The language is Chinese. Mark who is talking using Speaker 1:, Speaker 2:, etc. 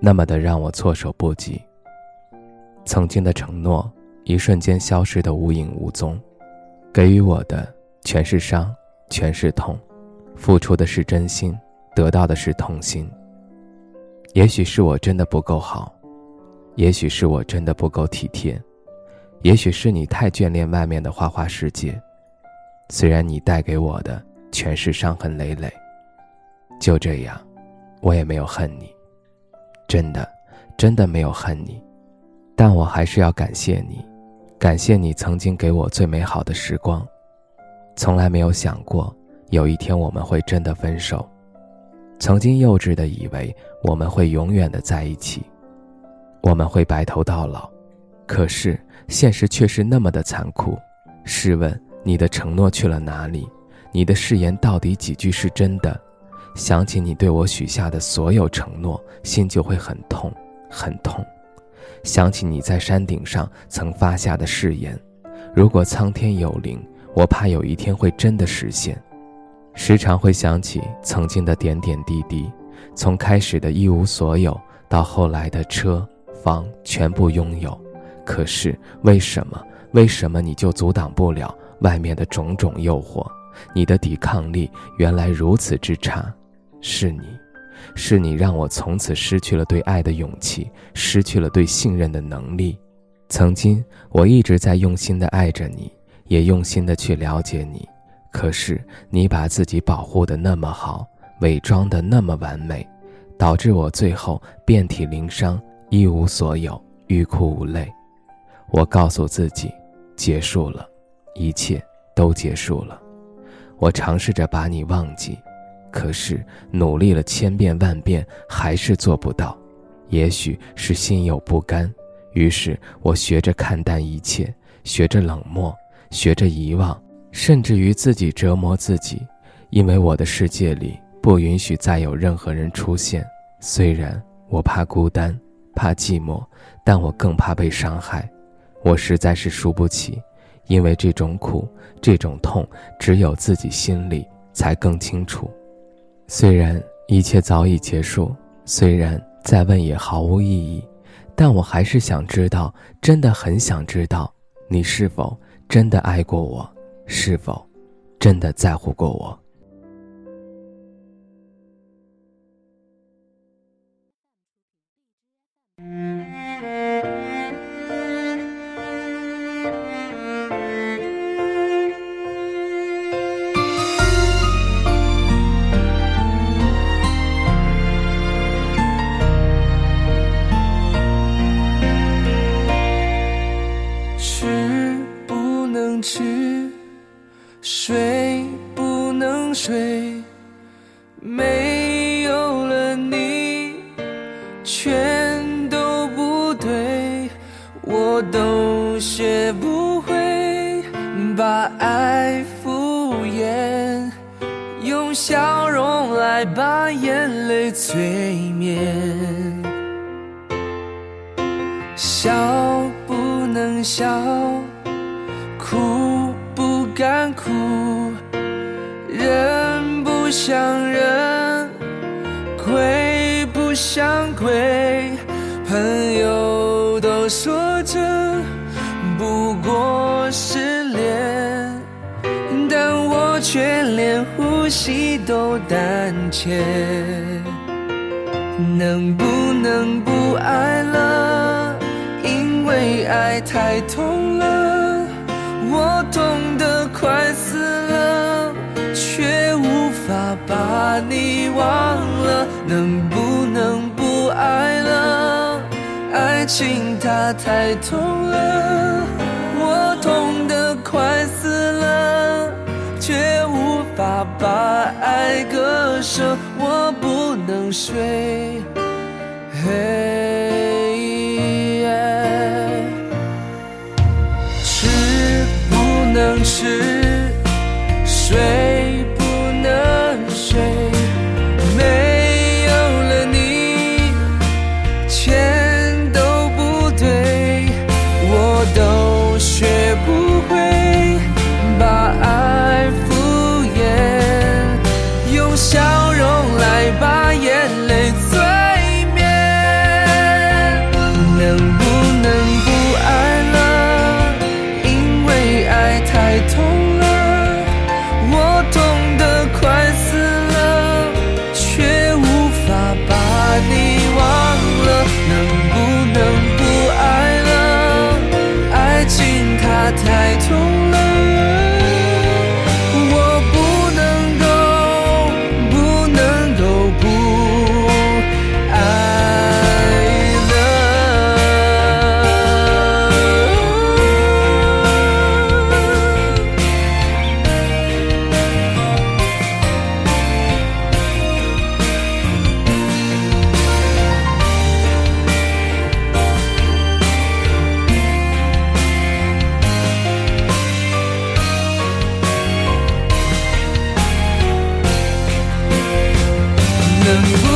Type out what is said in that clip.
Speaker 1: 那么的让我措手不及。曾经的承诺，一瞬间消失的无影无踪，给予我的全是伤，全是痛，付出的是真心，得到的是痛心。也许是我真的不够好，也许是我真的不够体贴，也许是你太眷恋外面的花花世界。虽然你带给我的全是伤痕累累，就这样，我也没有恨你。真的，真的没有恨你，但我还是要感谢你，感谢你曾经给我最美好的时光。从来没有想过有一天我们会真的分手，曾经幼稚的以为我们会永远的在一起，我们会白头到老。可是现实却是那么的残酷。试问你的承诺去了哪里？你的誓言到底几句是真的？想起你对我许下的所有承诺，心就会很痛，很痛。想起你在山顶上曾发下的誓言，如果苍天有灵，我怕有一天会真的实现。时常会想起曾经的点点滴滴，从开始的一无所有，到后来的车房全部拥有。可是为什么？为什么你就阻挡不了外面的种种诱惑？你的抵抗力原来如此之差。是你，是你让我从此失去了对爱的勇气，失去了对信任的能力。曾经我一直在用心的爱着你，也用心的去了解你，可是你把自己保护的那么好，伪装的那么完美，导致我最后遍体鳞伤，一无所有，欲哭无泪。我告诉自己，结束了，一切都结束了。我尝试着把你忘记。可是努力了千遍万遍，还是做不到。也许是心有不甘，于是我学着看淡一切，学着冷漠，学着遗忘，甚至于自己折磨自己。因为我的世界里不允许再有任何人出现。虽然我怕孤单，怕寂寞，但我更怕被伤害。我实在是输不起，因为这种苦，这种痛，只有自己心里才更清楚。虽然一切早已结束，虽然再问也毫无意义，但我还是想知道，真的很想知道，你是否真的爱过我，是否真的在乎过我。
Speaker 2: 睡不能睡，没有了你，全都不对。我都学不会把爱敷衍，用笑容来把眼泪催眠。笑不能笑，哭。敢哭，人不像人，鬼不像鬼。朋友都说这不过是恋，但我却连呼吸都胆怯。能不能不爱了？因为爱太痛了，我痛的。快死了，却无法把你忘了。能不能不爱了？爱情它太痛了，我痛得快死了，却无法把爱割舍。我不能睡。嘿。能